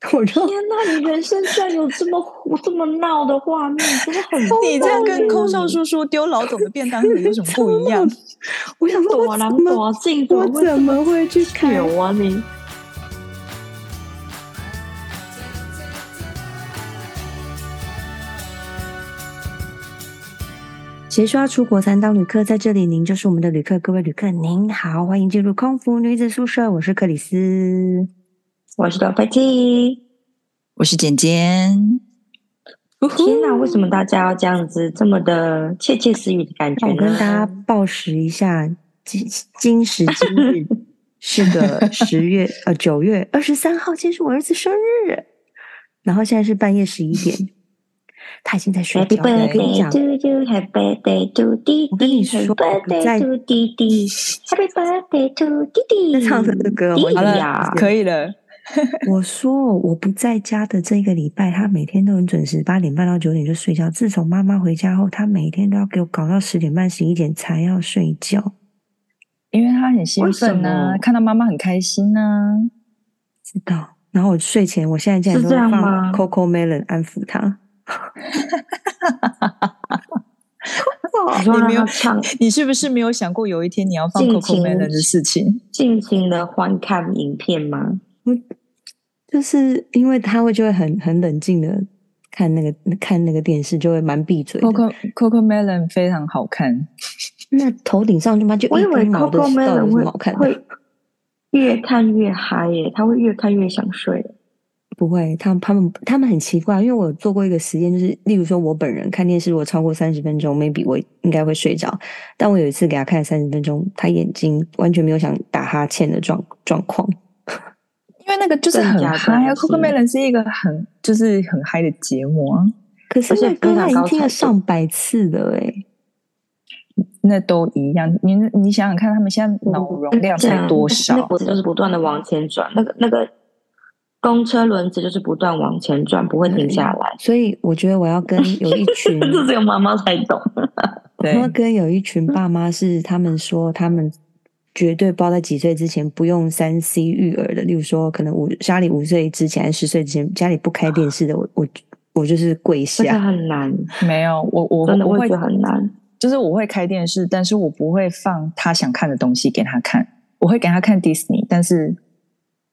我就天哪！你人生居然有这么这么闹的画面，真的很 你这样跟空少叔叔丢老总的便当盒有什么不一样？我想说，我怎么我怎么会去看啊你？谁说要出国才能当旅客？在这里，您就是我们的旅客。各位旅客，您好，欢迎进入空服女子宿舍。我是克里斯。我是老飞机，我是简简。天哪，为什么大家要这样子，这么的窃窃私语的感觉？我跟大家报时一下，今今时今日是个 十月呃九月二十三号，今天是我儿子生日。然后现在是半夜十一点，他已经在睡觉了。我跟你讲，Happy birthday to 弟弟，我跟你说，Happy birthday to 弟弟，Happy birthday to 弟弟。在唱什么歌？好了，可以了。我说我不在家的这个礼拜，他每天都很准时，八点半到九点就睡觉。自从妈妈回家后，他每天都要给我搞到十点半、十一点才要睡觉，因为他很兴奋呢、啊，看到妈妈很开心呢、啊。知道。然后我睡前，我现在竟然都放 Coco Melon 安抚他。你没有唱，你是不是没有想过有一天你要放 Coco Melon 的事情？尽情的观看影片吗？就是因为他会就会很很冷静的看那个看那个电视，就会蛮闭嘴。Coco Coco Melon 非常好看，那头顶上就嘛就一根毛的，到底什么好看的？会越看越嗨耶，他会越看越想睡。不会，他他们他们很奇怪，因为我做过一个实验，就是例如说我本人看电视如果超过三十分钟，maybe 我应该会睡着。但我有一次给他看三十分钟，他眼睛完全没有想打哈欠的状状况。因为那个就是很嗨啊，CoComelon 是一个很就是很嗨的节目啊。可是那歌他已经听了上百次了哎，那都一样。你你想想看，他们现在脑容量才多少？那脖子就是不断的往前转，那个那个公车轮子就是不断往前转，不会停下来。所以我觉得我要跟有一群，这只有妈妈才懂。我要跟有一群爸妈是他们说他们。绝对不知道在几岁之前不用三 C 育儿的，例如说，可能五家里五岁之前，十岁之前家里不开电视的，我我我就是跪下。很难，没有我我真的会觉得很难，就是我会开电视，但是我不会放他想看的东西给他看，我会给他看 Disney，但是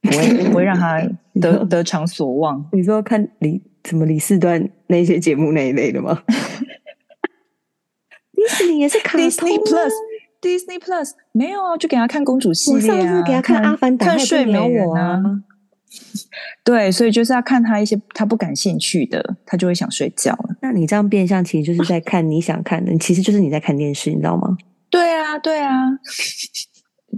不会不会让他 得得偿所望。你说看李什么李四端那些节目那一类的吗？Disney 也是卡通 Disney Plus。Disney Plus 没有啊，就给他看公主系列啊，我上次给他看《阿凡达》，看睡美人啊。对，所以就是要看他一些他不感兴趣的，他就会想睡觉了。那你这样变相其实就是在看你想看的，其实就是你在看电视，你知道吗？对啊，对啊。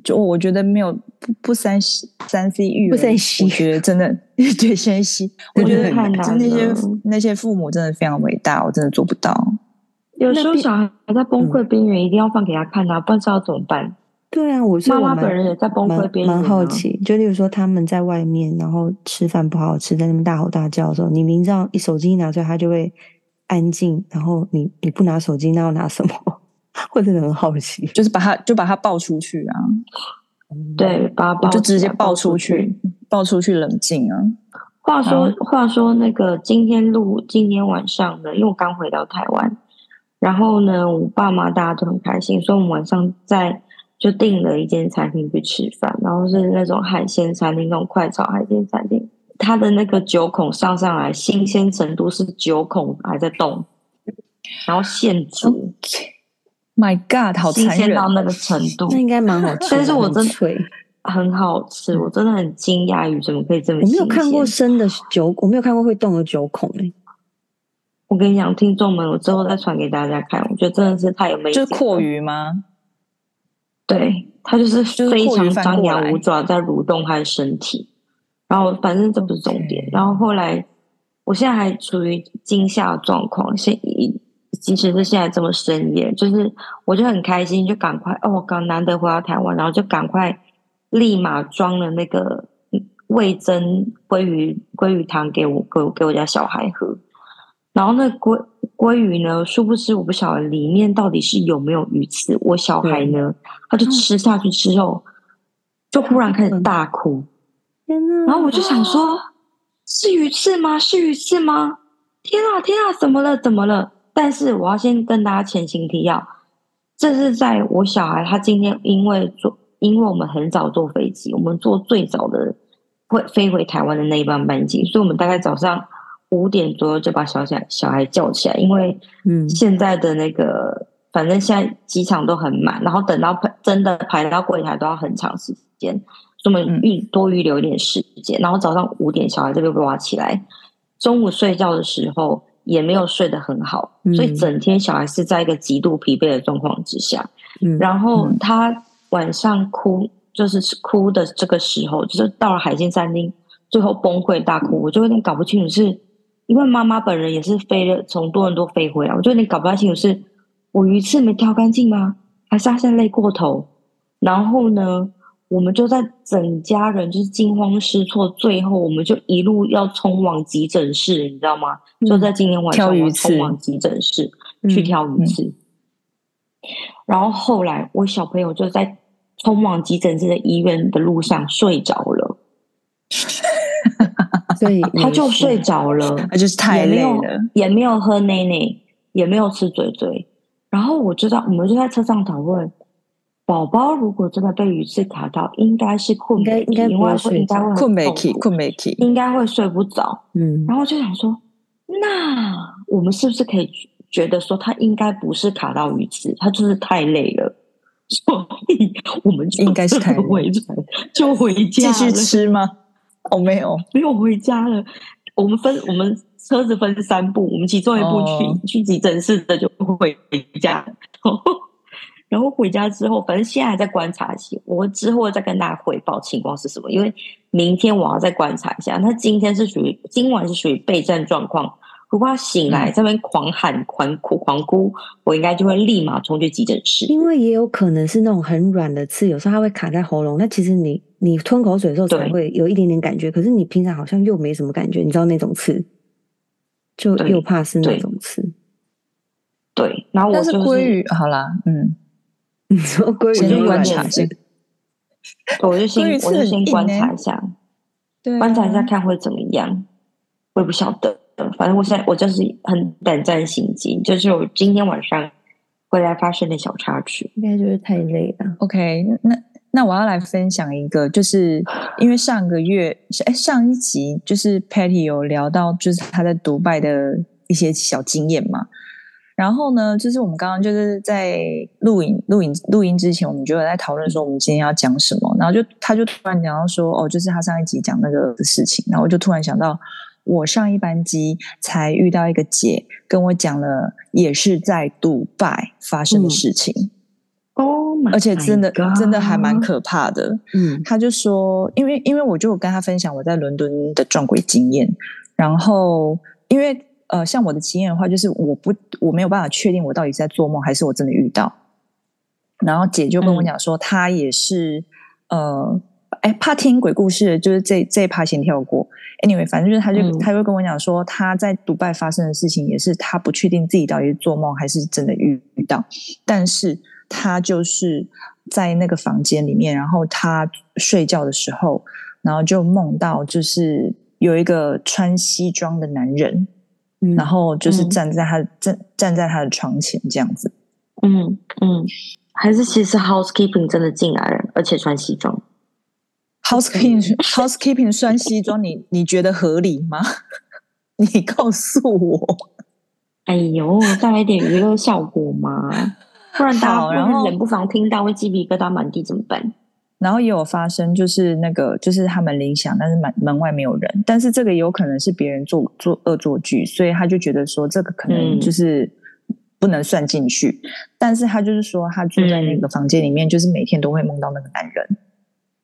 就我觉得没有不不三三 C 育儿，不三 C，我觉得真的 对三 C，我觉得那些那些父母真的非常伟大，我真的做不到。有时候小孩还在崩溃边缘，一定要放给他看啊，不然知道怎么办。对啊，我是妈妈本人也在崩溃边缘，蛮好奇。就例如说他们在外面，然后吃饭不好好吃，在那边大吼大叫的时候，你明知道一手机一拿出来，他就会安静。然后你你不拿手机，那要拿什么？我真的很好奇，就是把他就把他抱出去啊。对，把他抱就直接抱出去，抱出去冷静啊。话说话说那个今天录今天晚上的，因为我刚回到台湾。然后呢，我爸妈大家都很开心，所以我们晚上在就订了一间餐厅去吃饭，然后是那种海鲜餐厅，那种快炒海鲜餐厅。它的那个九孔上上来，新鲜程度是九孔还在动，然后现煮。My God，好，新鲜到那个程度，那应该蛮好吃。但是我真的很好吃，我真的很惊讶于怎么可以这么。我没有看过生的九，我没有看过会动的九孔诶。我跟你讲，听众们，我之后再传给大家看。我觉得真的是太有魅力。就是蛞蝓吗？对，它就是非常张牙舞爪在蠕动它的身体。然后，反正这不是重点。然后后来，我现在还处于惊吓状况。现即使是现在这么深夜，就是我就很开心，就赶快哦，我刚难得回到台湾，然后就赶快立马装了那个味增鲑鱼鲑鱼汤给我给我给我家小孩喝。然后那鲑鲑鱼呢？殊不知我不晓得里面到底是有没有鱼刺。我小孩呢，他就吃下去之后，就忽然开始大哭。天哪！然后我就想说，是鱼刺吗？是鱼刺吗？天啊天啊，怎么了怎么了？但是我要先跟大家前情提要，这是在我小孩他今天因为坐，因为我们很早坐飞机，我们坐最早的会飞回台湾的那一班班机，所以我们大概早上五点左右就把小小小孩叫起来，因为嗯，现在的那个、嗯、反正现在机场都很满，然后等到排真的排到柜台都要很长时间。我们预多预留一点时间，然后早上五点小孩就被挖起来，中午睡觉的时候也没有睡得很好，所以整天小孩是在一个极度疲惫的状况之下。然后他晚上哭，就是哭的这个时候，就是到了海鲜餐厅，最后崩溃大哭，我就有点搞不清楚，是因为妈妈本人也是飞了从多伦多飞回来，我就有点搞不太清楚，是我鱼刺没挑干净吗？还是他现在累过头？然后呢？我们就在整家人就是惊慌失措，最后我们就一路要冲往急诊室，你知道吗？嗯、就在今天晚上要冲往急诊室去挑鱼刺。嗯嗯、然后后来我小朋友就在冲往急诊室的医院的路上睡着了，所以 他就睡着了，他就是太累了，也没有喝奶奶，也没有吃嘴嘴。然后我知道，我们就在车上讨论。宝宝如果真的被鱼刺卡到，应该是困，应该应该不会睡，应该会困没起，困没起，应该会睡不着。嗯，然后就想说，那我们是不是可以觉得说，他应该不是卡到鱼刺，他就是太累了，所以我们就应该是太回船，就回家继续吃吗？哦，没有，没有回家了。我们分我们车子分三步，我们其中一部去、哦、去急诊室的就回家。然后回家之后，反正现在还在观察期，我之后再跟大家汇报情况是什么。因为明天我要再观察一下。他今天是属于今晚是属于备战状况。如果他醒来这边狂喊、狂哭、狂哭，我应该就会立马冲去急诊室。因为也有可能是那种很软的刺，有时候它会卡在喉咙。那其实你你吞口水的时候才会有一点点感觉，可是你平常好像又没什么感觉。你知道那种刺，就又怕是那种刺。对，对，然后我就是但是鲑鱼好啦，嗯。你说鲑鱼，先观察一下。我就先我就先观察一下，对，观察一下看会怎么样。我也不晓得，反正我现在我就是很胆战心惊，就是我今天晚上回来发生的小插曲，应该就是太累了。OK，那那我要来分享一个，就是因为上个月哎上一集就是 Patty 有聊到，就是他在独拜的一些小经验嘛。然后呢，就是我们刚刚就是在录影、录影、录音之前，我们就有在讨论说我们今天要讲什么。然后就他就突然讲到说，哦，就是他上一集讲那个的事情。然后我就突然想到，我上一班机才遇到一个姐跟我讲了，也是在杜拜发生的事情。哦、嗯，而且真的真的还蛮可怕的。嗯，他就说，因为因为我就跟他分享我在伦敦的撞鬼经验，然后因为。呃，像我的经验的话，就是我不我没有办法确定我到底是在做梦还是我真的遇到。然后姐就跟我讲说，她也是、嗯、呃，哎，怕听鬼故事，就是这这一趴先跳过。Anyway，反正就是他就他就跟我讲说，他在独拜发生的事情也是他不确定自己到底是做梦还是真的遇遇到。但是他就是在那个房间里面，然后他睡觉的时候，然后就梦到就是有一个穿西装的男人。然后就是站在他、嗯、站站在他的床前这样子，嗯嗯，还是其实 housekeeping 真的进来了，而且穿西装。Housekeeping housekeeping 穿西装，你 你觉得合理吗？你告诉我。哎呦，带来点娱乐效果嘛，不然大家会冷不防听到会鸡皮疙瘩满地怎么办？然后也有发生，就是那个，就是他们铃响，但是门门外没有人。但是这个有可能是别人做做恶作剧，所以他就觉得说这个可能就是不能算进去。嗯、但是他就是说，他住在那个房间里面，就是每天都会梦到那个男人，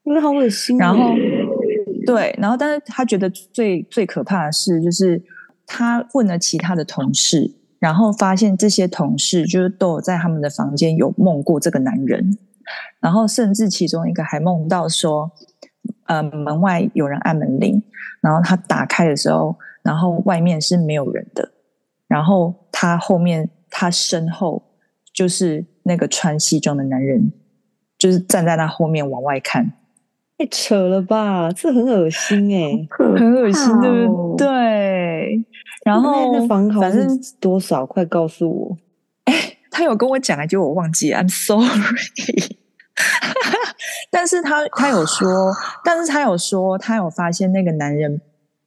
因为好恶心。然后对，然后但是他觉得最最可怕的是，就是他问了其他的同事，然后发现这些同事就是都有在他们的房间有梦过这个男人。然后甚至其中一个还梦到说，呃，门外有人按门铃，然后他打开的时候，然后外面是没有人的，然后他后面他身后就是那个穿西装的男人，就是站在他后面往外看。太扯了吧，这很恶心哎、欸，很恶心，对不对？然后那房号是多少？快告诉我！哎，他有跟我讲，结果我忘记，I'm sorry。但是他他有说，但是他有说，他有发现那个男人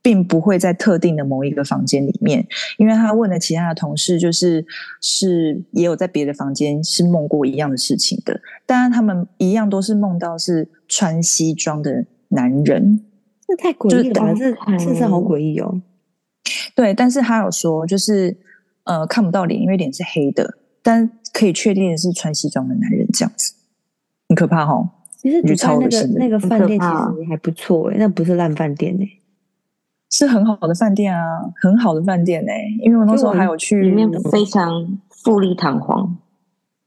并不会在特定的某一个房间里面，因为他问了其他的同事，就是是也有在别的房间是梦过一样的事情的，当然他们一样都是梦到是穿西装的男人，这太诡异了，这这是好诡异哦。对，但是他有说，就是呃看不到脸，因为脸是黑的，但可以确定的是穿西装的男人这样子，很可怕哈、哦。其实你看那个那个饭店其实还不错诶，那不是烂饭店诶，是很好的饭店啊，很好的饭店诶。因为我那时候还有去，里面非常富丽堂皇，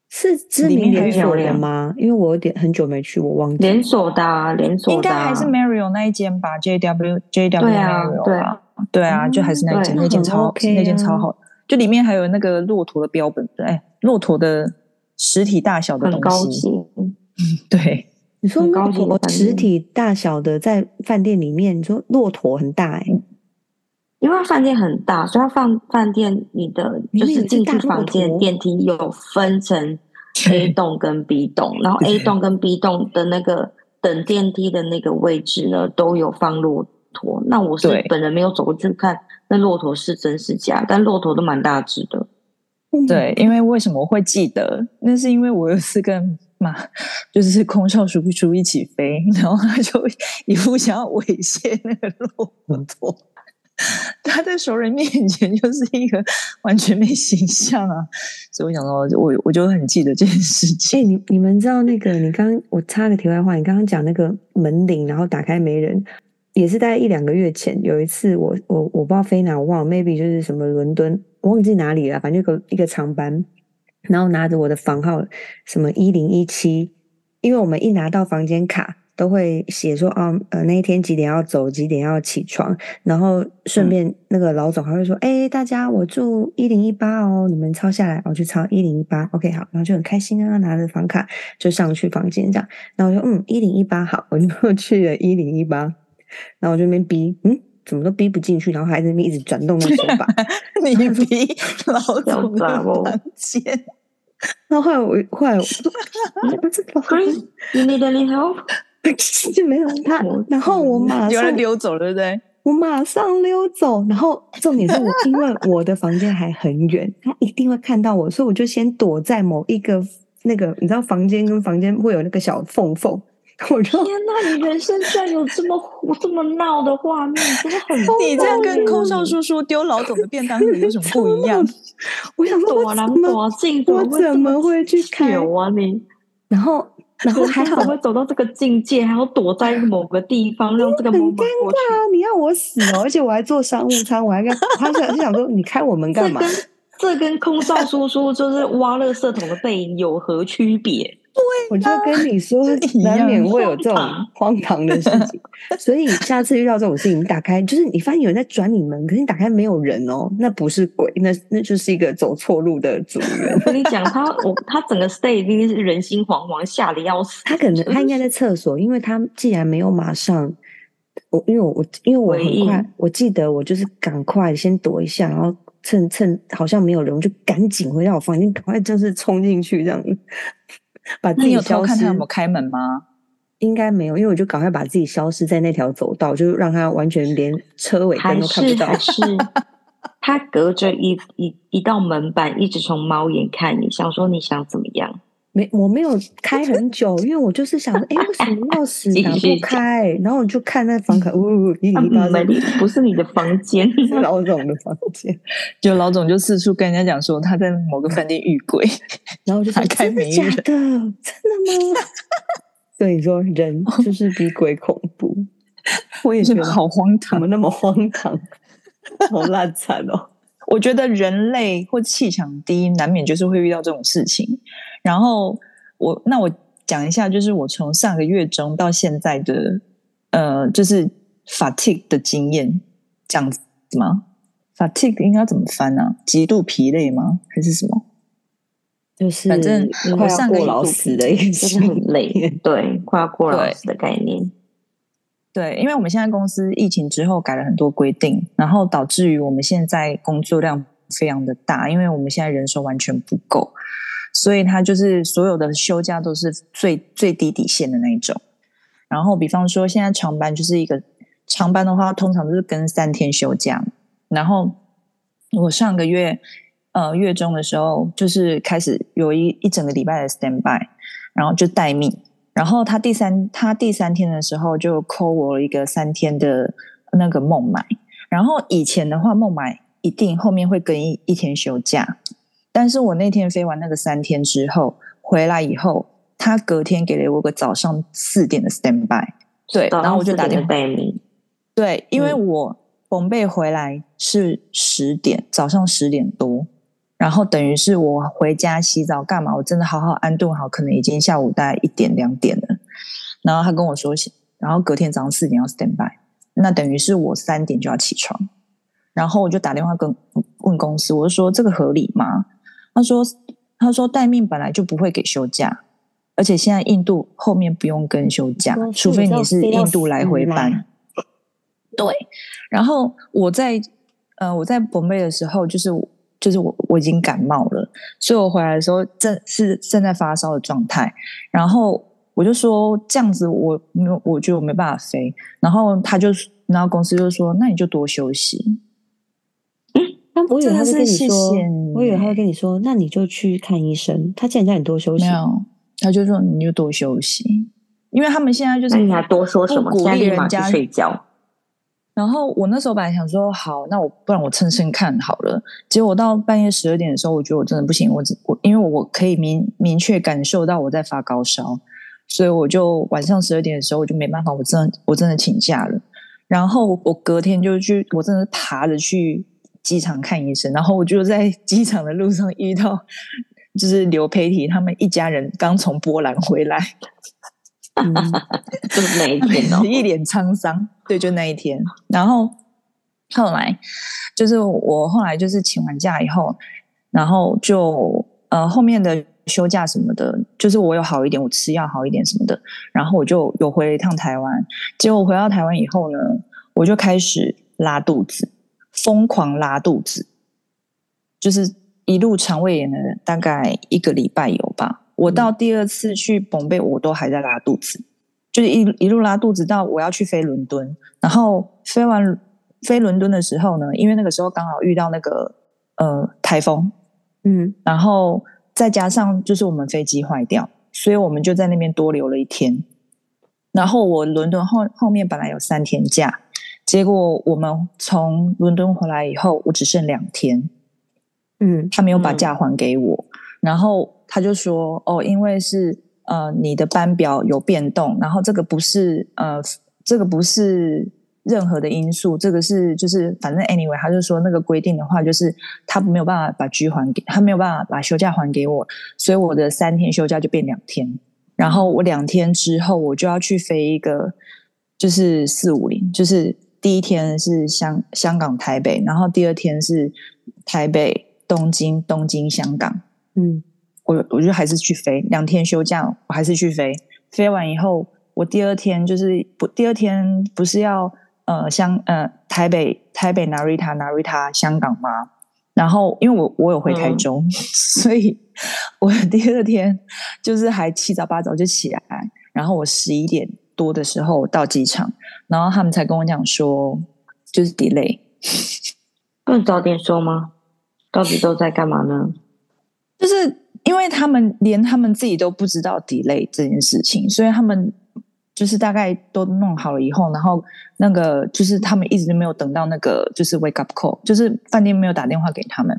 是知名连锁的吗？因为我有点很久没去，我忘记连锁的、啊、连锁、啊，应该还是 Marriott 那一间吧，J W J W 对啊，对啊，对啊，就还是那一间，那间超好，那间超好，就里面还有那个骆驼的标本，哎，骆驼的实体大小的东西，很高级，嗯，对。你说骆驼实体大小的在饭店里面，你说骆驼很大哎、欸，因为饭店很大，所以它放饭店你的就是进去房间电梯有分成 A 栋跟 B 栋，然后 A 栋跟 B 栋的那个等电梯的那个位置呢，都有放骆驼。那我是本人没有走过去看那骆驼是真是假，但骆驼都蛮大只的。对，因为为什么会记得？那是因为我有一次跟。嘛，就是空少叔叔一起飞，然后他就一副想要猥亵那个骆驼，他在熟人面前就是一个完全没形象啊，所以我想到，我我就很记得这件事情。哎、欸，你你们知道那个？你刚我插个题外话，你刚刚讲那个门铃，然后打开没人，也是大概一两个月前有一次我，我我我不知道飞哪，我忘了，maybe 就是什么伦敦，我忘记哪里了，反正一个一个长班。然后拿着我的房号，什么一零一七，因为我们一拿到房间卡，都会写说啊，呃，那一天几点要走，几点要起床，然后顺便那个老总还会说，哎、嗯，大家我住一零一八哦，你们抄下来，我去抄一零一八，OK 好，然后就很开心啊，拿着房卡就上去房间这样，然后我就嗯一零一八好，我就去了一零一八，然后我就那边逼，嗯。怎么都逼不进去，然后还在那边一直转动那个手把，你逼老总的房间。然后后来我后来我不知道，You need any help？就没有他，然后我马上有人溜走了，对不对？我马上溜走，然后重点是我因为我的房间还很远，他一定会看到我，所以我就先躲在某一个那个，你知道房间跟房间会有那个小缝缝。我天哪！你人生居然有这么这么闹的画面，真的很 你这样跟空少叔叔丢老总的便当盒有什么不一样？我想说，我怎么我怎么会去看啊你？然后，然后还好会走到这个境界，还要躲在某个地方，让这个很尴尬啊！你要我死哦！而且我还坐商务舱，我还跟他想想说，你开我门干嘛？这跟空少叔叔就是挖垃圾桶的背影有何区别？我就跟你说，难免会有这种荒唐的事情，所以下次遇到这种事情，你打开就是你发现有人在转你门，可是你打开没有人哦，那不是鬼，那那就是一个走错路的组员。我跟你讲，他我他整个 stay 一定是人心惶惶，吓得要死。他可能他应该在厕所，因为他既然没有马上，我因为我我因为我很快，我记得我就是赶快先躲一下，然后趁趁好像没有人，我就赶紧回到我房间，赶快就是冲进去这样子。把自己消失，有偷看他有没有开门吗？应该没有，因为我就赶快把自己消失在那条走道，就让他完全连车尾灯都看不到。还是，还是他隔着一一一道门板，一直从猫眼看你，想说你想怎么样？没，我没有 开很久，因为我就是想说，哎，为什么钥匙打不开？然后我就看那房卡，呜，一零一八，不是你的房间，是老总的房间。就老总就四处跟人家讲说他在某个饭店遇鬼，然后就说真的假的？真的吗？所以说人就是比鬼恐怖。我也觉得好荒唐，怎么那么荒唐？好烂惨哦！我觉得人类或气场低，难免就是会遇到这种事情。然后我那我讲一下，就是我从上个月中到现在的呃，就是 fatigue 的经验，这样子吗？fatigue 应该怎么翻呢、啊？极度疲累吗？还是什么？就是反正快要过劳死的一个，就是很累，对，快要过劳死的概念。对，因为我们现在公司疫情之后改了很多规定，然后导致于我们现在工作量非常的大，因为我们现在人手完全不够，所以他就是所有的休假都是最最低底线的那一种。然后比方说现在长班就是一个长班的话，通常都是跟三天休假。然后我上个月呃月中的时候，就是开始有一一整个礼拜的 stand by，然后就待命。然后他第三他第三天的时候就扣我一个三天的那个孟买。然后以前的话孟买一定后面会跟一一天休假，但是我那天飞完那个三天之后回来以后，他隔天给了我个早上四点的 stand by，对，然后我就打电话给你，对，因为我。崩贝回来是十点，早上十点多，然后等于是我回家洗澡干嘛？我真的好好安顿好，可能已经下午大概一点两点了。然后他跟我说，然后隔天早上四点要 stand by，那等于是我三点就要起床。然后我就打电话跟问公司，我就说这个合理吗？他说他说待命本来就不会给休假，而且现在印度后面不用跟休假，除非你是印度来回班。对，然后我在呃我在博贝的时候，就是就是我我已经感冒了，所以我回来的时候正是正在发烧的状态。然后我就说这样子我没有，我觉得我没办法飞。然后他就然后公司就说那你就多休息。嗯，那我以为他会跟你说，我以为他会跟你说，那你就去看医生。他竟然叫你多休息，没有，他就说你就多休息，因为他们现在就是你还多说什么，鼓励人家睡觉。然后我那时候本来想说好，那我不然我趁趁看好了。结果我到半夜十二点的时候，我觉得我真的不行，我我因为我可以明明确感受到我在发高烧，所以我就晚上十二点的时候我就没办法，我真的我真的请假了。然后我隔天就去，我真的爬着去机场看医生。然后我就在机场的路上遇到，就是刘佩提他们一家人刚从波兰回来。嗯，就是那一天哦，一脸沧桑。对，就那一天。然后后来就是我后来就是请完假以后，然后就呃后面的休假什么的，就是我有好一点，我吃药好一点什么的，然后我就有回了一趟台湾。结果回到台湾以后呢，我就开始拉肚子，疯狂拉肚子，就是一路肠胃炎的大概一个礼拜有吧。我到第二次去绷贝，我都还在拉肚子，就是一一路拉肚子到我要去飞伦敦，然后飞完飞伦敦的时候呢，因为那个时候刚好遇到那个呃台风，嗯，然后再加上就是我们飞机坏掉，所以我们就在那边多留了一天。然后我伦敦后后面本来有三天假，结果我们从伦敦回来以后，我只剩两天，嗯，他没有把假还给我，嗯，然后。他就说：“哦，因为是呃，你的班表有变动，然后这个不是呃，这个不是任何的因素，这个是就是反正 anyway，他就说那个规定的话，就是他没有办法把居还给他，没有办法把休假还给我，所以我的三天休假就变两天，然后我两天之后我就要去飞一个，就是四五零，就是第一天是香香港台北，然后第二天是台北东京东京香港，嗯。”我我就还是去飞两天休假，我还是去飞。飞完以后，我第二天就是不第二天不是要呃香呃台北台北 Narita Narita 香港吗？然后因为我我有回台中，嗯、所以我第二天就是还七早八早就起来，然后我十一点多的时候到机场，然后他们才跟我讲说就是 delay。不能早点说吗？到底都在干嘛呢？就是。因为他们连他们自己都不知道 delay 这件事情，所以他们就是大概都弄好了以后，然后那个就是他们一直都没有等到那个就是 wake up call，就是饭店没有打电话给他们，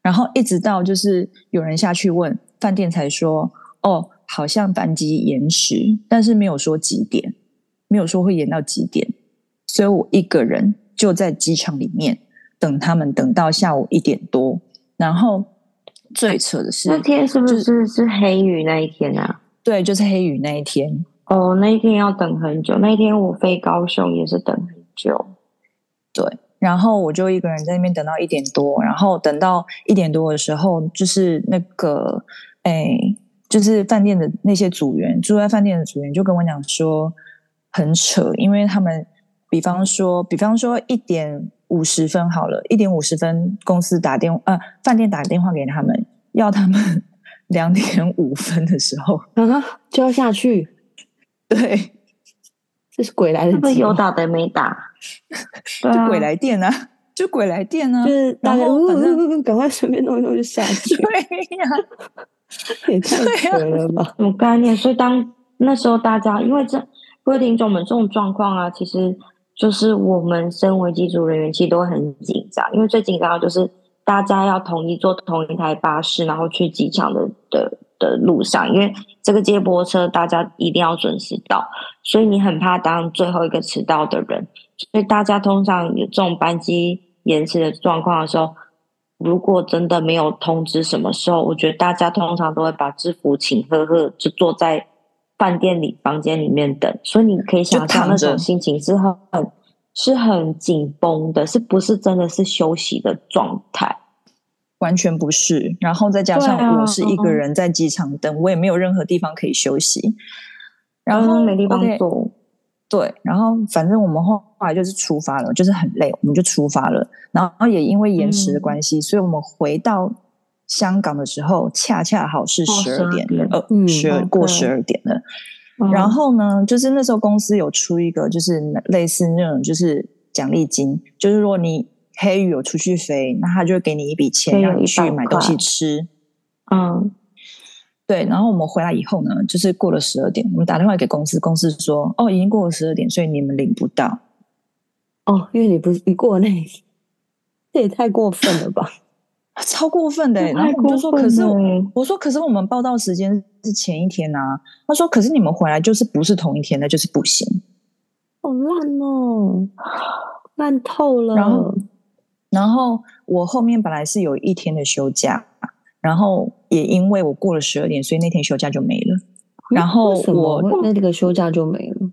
然后一直到就是有人下去问饭店才说，哦，好像班机延迟，但是没有说几点，没有说会延到几点，所以我一个人就在机场里面等他们，等到下午一点多，然后。最扯的是那天是不是、就是、是黑雨那一天啊？对，就是黑雨那一天。哦，那一天要等很久。那一天我飞高雄也是等很久。对，然后我就一个人在那边等到一点多，然后等到一点多的时候，就是那个哎，就是饭店的那些组员，住在饭店的组员就跟我讲说，很扯，因为他们比方说，比方说一点五十分好了，一点五十分公司打电话，呃，饭店打电话给他们，要他们 两点五分的时候，啊，就要下去。对，这是鬼来的，有打的没打，就鬼来电啊，就鬼来电啊，就是大家呜呜呜赶快随便弄一弄就下去。对呀、啊，也太鬼了吧？什么概念？所以当那时候大家因为这。各位听众们，这种状况啊，其实就是我们身为机组人员，其实都会很紧张，因为最紧张的就是大家要统一坐同一台巴士，然后去机场的的的路上，因为这个接驳车大家一定要准时到，所以你很怕当最后一个迟到的人，所以大家通常有这种班机延迟的状况的时候，如果真的没有通知什么时候，我觉得大家通常都会把制服请呵呵，就坐在。饭店里房间里面等，所以你可以想象那种心情是很是很紧绷的，是不是真的是休息的状态？完全不是。然后再加上我是一个人在机场等，啊、我也没有任何地方可以休息，然后没地方坐。对，然后反正我们后来就是出发了，就是很累，我们就出发了。然后也因为延迟的关系，嗯、所以我们回到。香港的时候，恰恰好是十二点，呃，十二过十二点了。然后呢，就是那时候公司有出一个，就是类似那种，就是奖励金，就是如果你黑羽有出去飞，那他就会给你一笔钱，让你去买东西吃。嗯，对。然后我们回来以后呢，就是过了十二点，我们打电话给公司，公司说，哦，已经过了十二点，所以你们领不到。哦，因为你不你过那，这也太过分了吧。超过分的，然后我就说，可是我说，可是我们报到时间是前一天啊。他说，可是你们回来就是不是同一天的，就是不行。好烂哦，烂透了。然后，然后我后面本来是有一天的休假，然后也因为我过了十二点，所以那天休假就没了。然后我那这个休假就没了，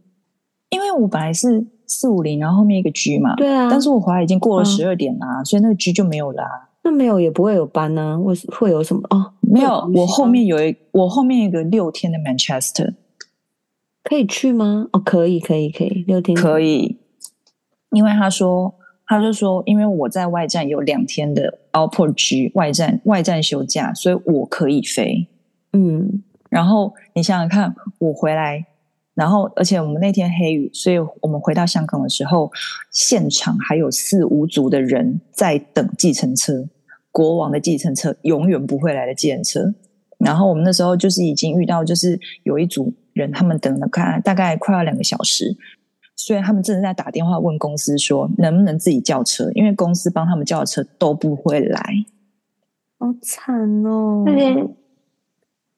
因为我本来是四五零，然后后面一个 G 嘛，对啊。但是我回来已经过了十二点啦，所以那个 G 就没有啦。那没有也不会有班呢、啊？会会有什么？哦，没有，我后面有一我后面一个六天的 Manchester，可以去吗？哦，可以，可以，可以，六天可以。因为他说，他就说，因为我在外站有两天的 Outport G 外站外站休假，所以我可以飞。嗯，然后你想想看，我回来。然后，而且我们那天黑雨，所以我们回到香港的时候，现场还有四五组的人在等计程车，国王的计程车，永远不会来的计程车。然后我们那时候就是已经遇到，就是有一组人，他们等了看大概快要两个小时，所以他们正在打电话问公司说能不能自己叫车，因为公司帮他们叫的车都不会来，好惨哦。那天，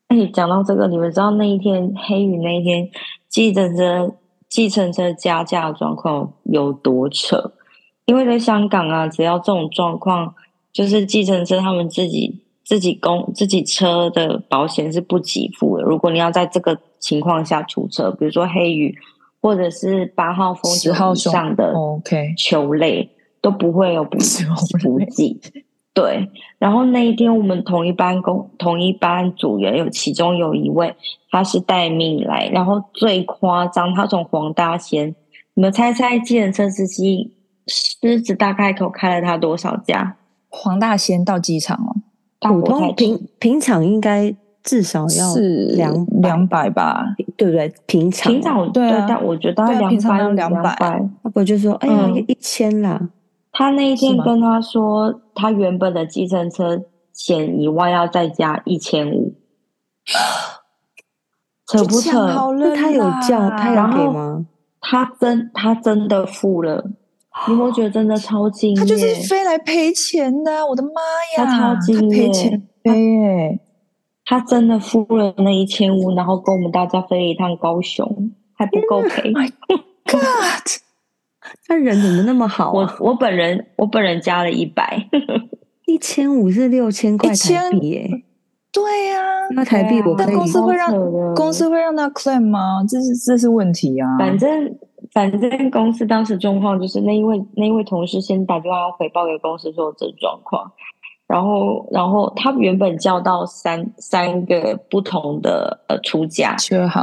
哎，讲到这个，你们知道那一天黑雨那一天？计程车、计程车加价状况有多扯？因为在香港啊，只要这种状况，就是计程车他们自己自己公自己车的保险是不给付的。如果你要在这个情况下出车，比如说黑雨或者是八号风球以上的，OK，球类，都不会有补补给。对，然后那一天我们同一班工同一班组员有其中有一位他是待命来，然后最夸张，他从黄大仙，你们猜猜计程车司机狮子大开口开了他多少家？黄大仙到机场哦，普通平平常应该至少要两两百吧，对不对？平常平常对啊，但我觉得两百两百，我就说哎呀一千啦。他那一天跟他说，他原本的计程车险一万要再加一千五，扯不扯？那他有叫他有给吗？他真他真的付了，你有没有觉得真的超敬业？他就是飞来赔钱的，我的妈呀！他超敬业，赔钱飞，他真的付了那一千五，然后跟我们大家飞了一趟高雄，还不够赔。My God！他人怎么那么好啊？我我本人我本人加了一百，一千五是六千块台币耶。对呀，那台币我可以。公司会让公司会让他 claim 吗？这是这是问题啊。反正反正公司当时状况就是那一位那一位同事先打电话回报给公司说这状况，然后然后他原本叫到三三个不同的呃出价，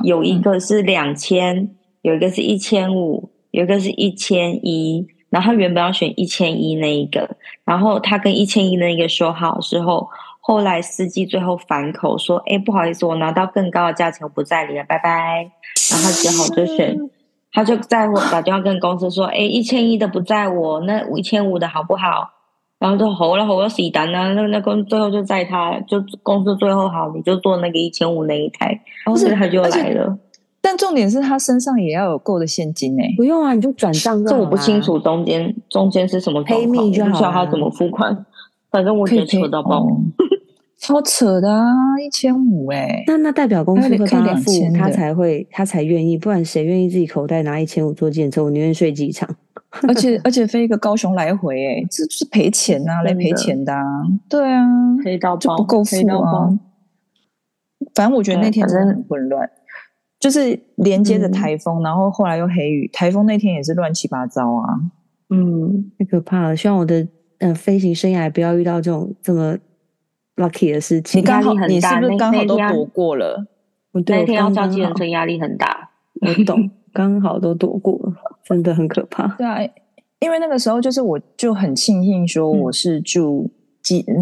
有一个是两千。有一个是一千五，有一个是一千一。然后他原本要选一千一那一个，然后他跟一千一那一个说好之后，后来司机最后反口说：“哎，不好意思，我拿到更高的价钱，我不在理了，拜拜。”然后他只好就选，他就在我打电话跟公司说：“哎，一千一的不在我，那一千五的好不好？”然后就吼了吼了，洗单啊，那那公最后就在他，就公司最后好，你就做那个一千五那一台，所以他就来了。但重点是他身上也要有够的现金哎，不用啊，你就转账。这我不清楚中间中间是什么黑密就好，不知道他怎么付款。反正我觉得扯到爆，超扯的啊，一千五哎。那那代表公司会帮他付，他才会他才愿意，不然谁愿意自己口袋拿一千五做检测？我宁愿睡机场。而且而且飞一个高雄来回哎，这是赔钱啊，来赔钱的。啊对啊，赔到爆，不够付啊。反正我觉得那天真的很混乱。就是连接着台风，嗯、然后后来又黑雨。台风那天也是乱七八糟啊，嗯，太可怕了。希望我的呃飞行生涯不要遇到这种这么 lucky 的事情。你刚好，你是不是刚好都躲过了？我那天要交接人生压力很大，我懂，刚好都躲过了，真的很可怕。对啊，因为那个时候就是我就很庆幸说我是住。嗯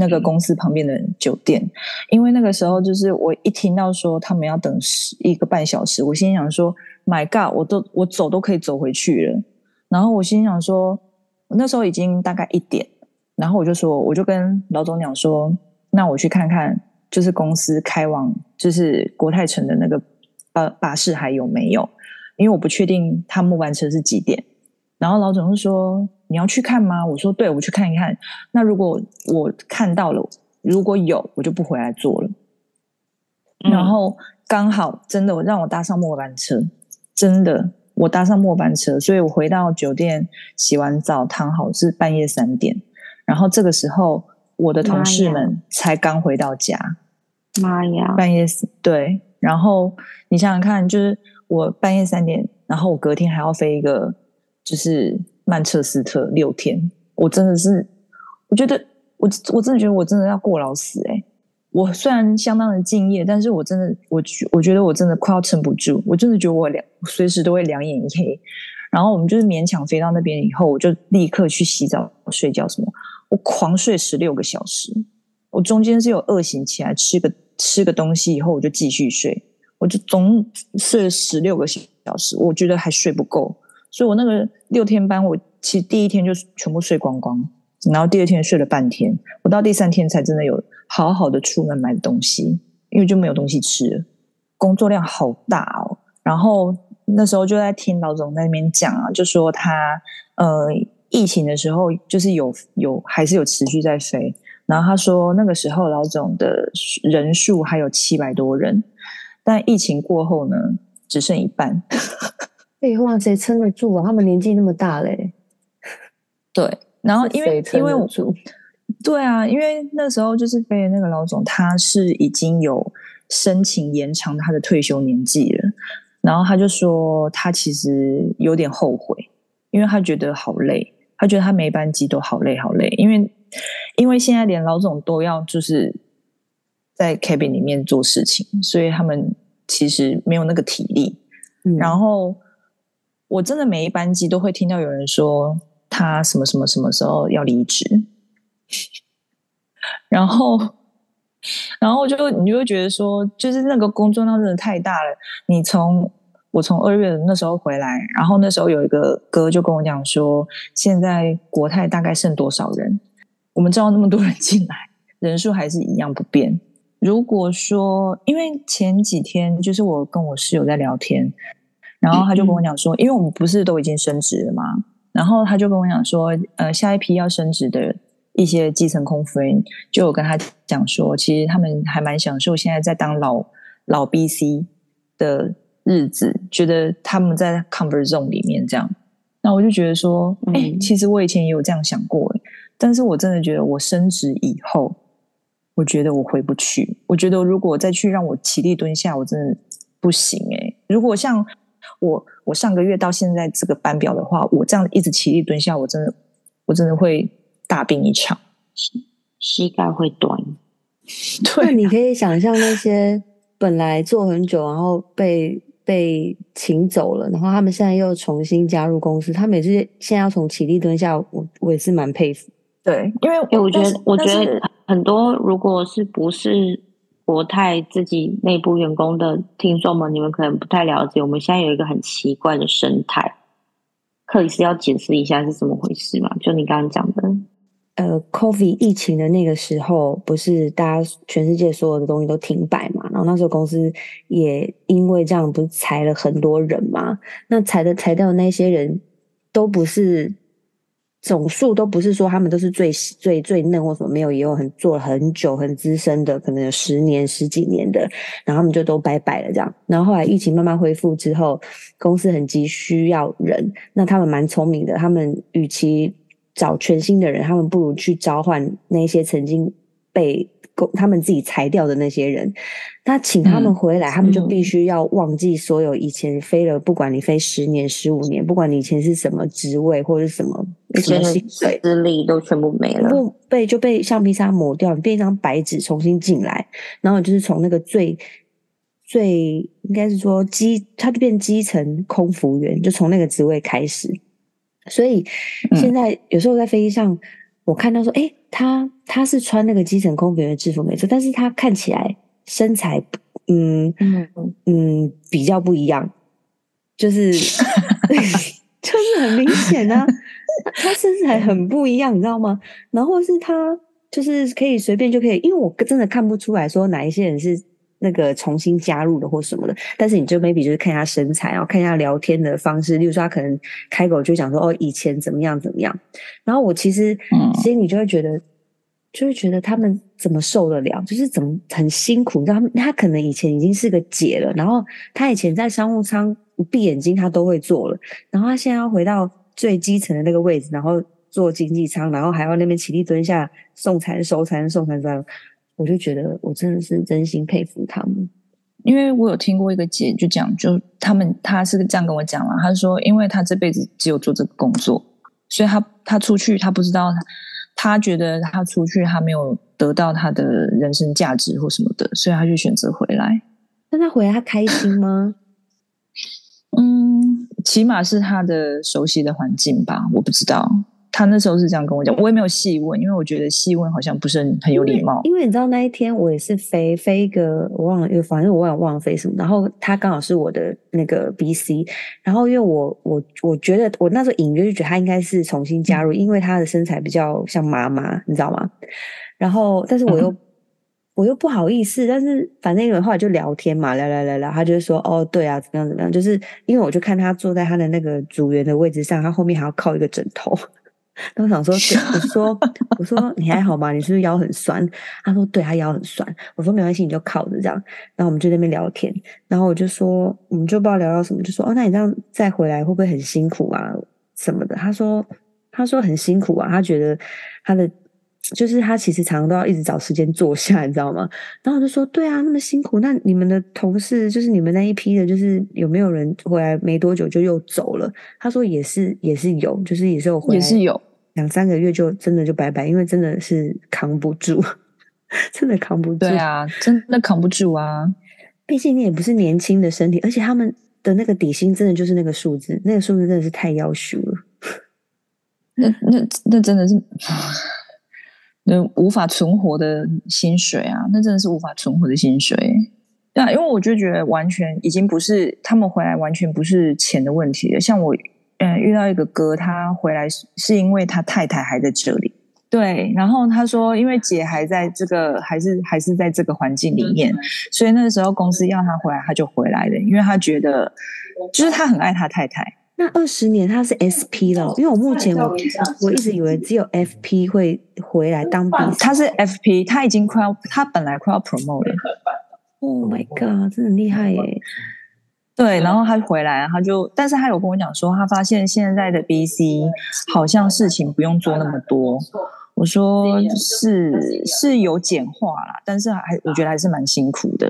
那个公司旁边的酒店，因为那个时候就是我一听到说他们要等十一个半小时，我心想说：“My God，我都我走都可以走回去了。”然后我心想说，那时候已经大概一点，然后我就说，我就跟老总讲说：“那我去看看，就是公司开往就是国泰城的那个呃巴士还有没有？因为我不确定他末班车是几点。”然后老总是说。你要去看吗？我说对，我去看一看。那如果我看到了，如果有，我就不回来坐了。嗯、然后刚好真的，我让我搭上末班车，真的我搭上末班车，所以我回到酒店洗完澡躺好是半夜三点。然后这个时候，我的同事们才刚回到家。妈呀！半夜对，然后你想想看，就是我半夜三点，然后我隔天还要飞一个，就是。曼彻斯特六天，我真的是，我觉得我我真的觉得我真的要过劳死哎、我虽然相当的敬业，但是我真的我我觉得我真的快要撑不住，我真的觉得我两随时都会两眼一黑。然后我们就是勉强飞到那边以后，我就立刻去洗澡睡觉什么，我狂睡十六个小时。我中间是有饿醒起来吃个吃个东西以后，我就继续睡，我就总睡了十六个小时，我觉得还睡不够。所以我那个六天班，我其实第一天就全部睡光光，然后第二天睡了半天，我到第三天才真的有好好的出门买东西，因为就没有东西吃，工作量好大哦。然后那时候就在听老总在那边讲啊，就说他呃疫情的时候就是有有还是有持续在飞，然后他说那个时候老总的人数还有七百多人，但疫情过后呢，只剩一半。废 话，谁撑得住啊？他们年纪那么大嘞。对，然后因为因为我对啊，因为那时候就是飞的那个老总，他是已经有申请延长他的退休年纪了。然后他就说，他其实有点后悔，因为他觉得好累，他觉得他每班机都好累好累。因为因为现在连老总都要就是在 cabin 里面做事情，所以他们其实没有那个体力。嗯、然后。我真的每一班机都会听到有人说他什么什么什么时候要离职，然后，然后就你就会觉得说，就是那个工作量真的太大了。你从我从二月那时候回来，然后那时候有一个哥就跟我讲说，现在国泰大概剩多少人？我们招那么多人进来，人数还是一样不变。如果说，因为前几天就是我跟我室友在聊天。然后他就跟我讲说，因为我们不是都已经升职了嘛，然后他就跟我讲说，呃，下一批要升职的一些基层空服员，就有跟他讲说，其实他们还蛮享受现在在当老老 BC 的日子，觉得他们在 comfort zone 里面这样。那我就觉得说，哎，其实我以前也有这样想过，但是我真的觉得我升职以后，我觉得我回不去。我觉得如果再去让我起立蹲下，我真的不行哎。如果像我我上个月到现在这个班表的话，我这样一直起立蹲下，我真的我真的会大病一场，膝膝盖会断。对，那你可以想象那些本来坐很久，然后被被请走了，然后他们现在又重新加入公司，他们也是现在要从起立蹲下，我我也是蛮佩服。对，因为我觉得我觉得很多如果是不是国泰自己内部员工的听众们，你们可能不太了解，我们现在有一个很奇怪的生态，克里斯要解释一下是怎么回事吗？就你刚刚讲的。呃，COVID 疫情的那个时候，不是大家全世界所有的东西都停摆嘛？然后那时候公司也因为这样，不是裁了很多人嘛？那裁的裁掉的那些人，都不是总数，都不是说他们都是最最最嫩或什么，没有，也有很做了很久很资深的，可能有十年十几年的，然后他们就都拜拜了这样。然后后来疫情慢慢恢复之后，公司很急需要人，那他们蛮聪明的，他们与其找全新的人，他们不如去召唤那些曾经被他们自己裁掉的那些人。那请他们回来，嗯、他们就必须要忘记所有以前飞了，不管你飞十年、十五年，不管你以前是什么职位或者是什么什么薪水、资历都全部没了，不被就被橡皮擦抹掉，你变一张白纸重新进来，然后就是从那个最最应该是说基，他就变基层空服员，就从那个职位开始。所以现在有时候在飞机上，我看到说，哎、嗯，他他是穿那个基层空服员的制服没错，但是他看起来身材，嗯嗯嗯，比较不一样，就是 就是很明显啊，他身材很不一样，你知道吗？然后是他就是可以随便就可以，因为我真的看不出来说哪一些人是。那个重新加入的或什么的，但是你就 maybe 就是看一下身材，然后看一下聊天的方式，例如说他可能开口就讲说哦，以前怎么样怎么样，然后我其实心里就会觉得，就会觉得他们怎么受得了，就是怎么很辛苦，你知道他们他可能以前已经是个姐了，然后他以前在商务舱闭眼睛他都会做了，然后他现在要回到最基层的那个位置，然后坐经济舱，然后还要那边起立蹲下送餐收餐送餐这样。我就觉得，我真的是真心佩服他们，因为我有听过一个姐就讲，就他们他是这样跟我讲了，他说，因为他这辈子只有做这个工作，所以他他出去，他不知道他，他觉得他出去他没有得到他的人生价值或什么的，所以他就选择回来。那他回来他开心吗？嗯，起码是他的熟悉的环境吧，我不知道。他那时候是这样跟我讲，我也没有细问，因为我觉得细问好像不是很很有礼貌。因为，因为你知道那一天我也是飞飞一个，我忘了，因为反正我也忘了飞什么。然后他刚好是我的那个 BC，然后因为我我我觉得我那时候隐约就觉得他应该是重新加入，嗯、因为他的身材比较像妈妈，你知道吗？然后但是我又、嗯、我又不好意思，但是反正因为后来就聊天嘛，聊聊聊聊，他就说哦对啊，怎么样怎么样，就是因为我就看他坐在他的那个组员的位置上，他后面还要靠一个枕头。然后我想说，我说，我说你还好吗？你是不是腰很酸？他说，对，他腰很酸。我说没关系，你就靠着这样。然后我们就在那边聊天。然后我就说，我们就不知道聊到什么，就说哦，那你这样再回来会不会很辛苦啊？什么的？他说，他说很辛苦啊。他觉得他的就是他其实常常都要一直找时间坐下，你知道吗？然后我就说，对啊，那么辛苦。那你们的同事，就是你们那一批的，就是有没有人回来没多久就又走了？他说也是，也是有，就是也是有回来，也是有。两三个月就真的就拜拜，因为真的是扛不住，真的扛不住。对啊，真的扛不住啊！毕竟你也不是年轻的身体，而且他们的那个底薪真的就是那个数字，那个数字真的是太要求了。那那那真的是那无法存活的薪水啊！那真的是无法存活的薪水。对啊，因为我就觉得完全已经不是他们回来，完全不是钱的问题了。像我。嗯，遇到一个哥，他回来是因为他太太还在这里。对，然后他说，因为姐还在这个，还是还是在这个环境里面，所以那个时候公司要他回来，他就回来了，因为他觉得，就是他很爱他太太。那二十年他是 SP 了，因为我目前我我一直以为只有 FP 会回来当兵，他是 FP，他已经快要，他本来快要 promote 了。Oh my god，真厉害耶！对，然后他回来，他就，但是他有跟我讲说，他发现现在的 BC 好像事情不用做那么多。我说是是有简化啦，但是还我觉得还是蛮辛苦的，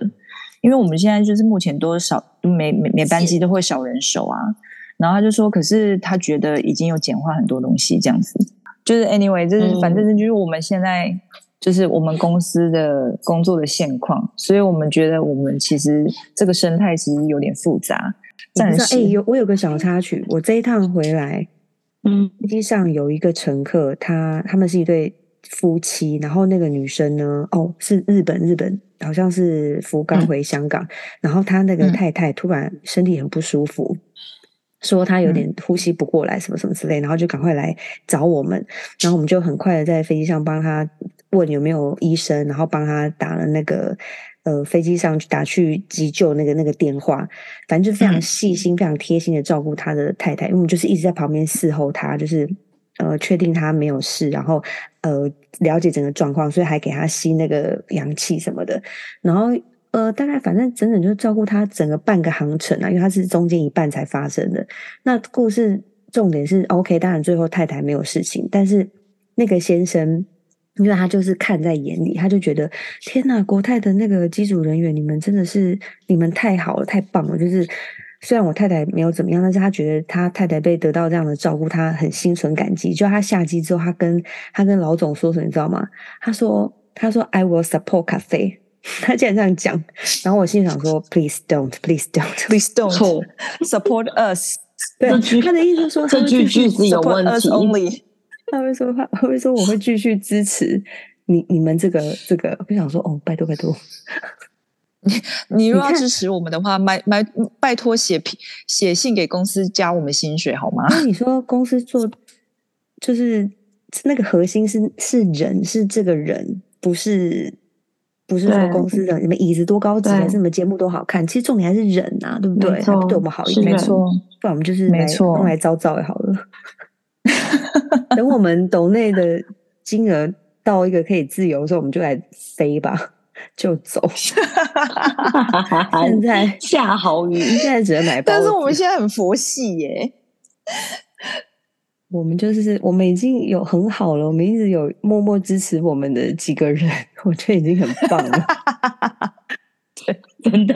因为我们现在就是目前都少每每每班机都会少人手啊。然后他就说，可是他觉得已经有简化很多东西，这样子。就是 anyway，就是反正就是我们现在就是我们公司的工作的现况，所以我们觉得我们其实这个生态其实有点复杂。暂时，哎、欸，有我有个小插曲，我这一趟回来，嗯，飞机上有一个乘客，他他们是一对夫妻，然后那个女生呢，哦，是日本日本，好像是福冈回香港，嗯、然后他那个太太突然身体很不舒服。嗯说他有点呼吸不过来，什么什么之类，然后就赶快来找我们，然后我们就很快的在飞机上帮他问有没有医生，然后帮他打了那个呃飞机上去打去急救那个那个电话，反正就非常细心、非常贴心的照顾他的太太，因为我们就是一直在旁边伺候他，就是呃确定他没有事，然后呃了解整个状况，所以还给他吸那个氧气什么的，然后。呃，大概反正整整就照顾他整个半个航程啊，因为他是中间一半才发生的。那故事重点是 OK，当然最后太太没有事情，但是那个先生，因为他就是看在眼里，他就觉得天呐，国泰的那个机组人员，你们真的是你们太好了，太棒了。就是虽然我太太没有怎么样，但是他觉得他太太被得到这样的照顾，他很心存感激。就他下机之后，他跟他跟老总说什么，你知道吗？他说他说 I will support cafe。他竟然这样讲，然后我心里想说：“Please don't, please don't, please don't support us。”对，他的意思说，这句句子有问题。他会说，他会说，我会继续支持你你们这个这个。我想说，哦，拜托拜托，你你如果要支持我们的话，买买拜托写写信给公司加我们薪水好吗？那你说公司做就是那个核心是是人，是这个人，不是。不是说公司的什么椅子多高级，还是什么节目多好看？其实重点还是人呐、啊，对不对？对我们好一点，没错。不然我们就是来用来招招也好了。等我们 抖内的金额到一个可以自由的时候，我们就来飞吧，就走。现在下好雨，现在只能买包。但是我们现在很佛系耶。我们就是，我们已经有很好了，我们一直有默默支持我们的几个人，我觉得已经很棒了。对，真的，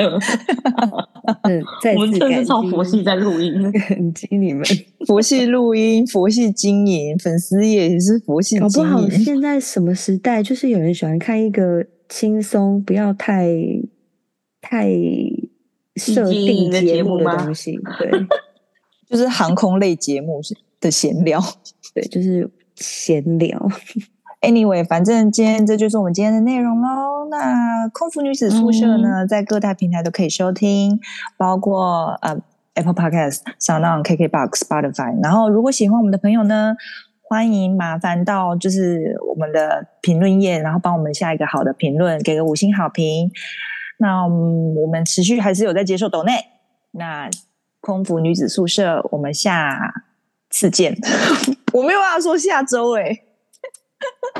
嗯，我们真的是超佛系在录音，感激你们，佛系录音，佛系经营，粉丝也是佛系经营。搞不好现在什么时代，就是有人喜欢看一个轻松，不要太太设定节目的东西，对，就是航空类节目是。的闲聊，对，就是闲聊。Anyway，反正今天这就是我们今天的内容喽。那空服女子宿舍呢，嗯、在各大平台都可以收听，包括呃 Apple Podcast、SoundOn、KKBox、Spotify。然后，如果喜欢我们的朋友呢，欢迎麻烦到就是我们的评论页，然后帮我们下一个好的评论，给个五星好评。那我们持续还是有在接受抖内。那空服女子宿舍，我们下。次见，我没有办法说下周哎、欸。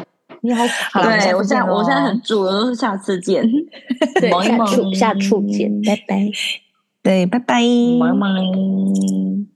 你好，好，对我现在我现在很主的都是下次见，对，下处下处见，拜拜，对，拜拜，拜拜。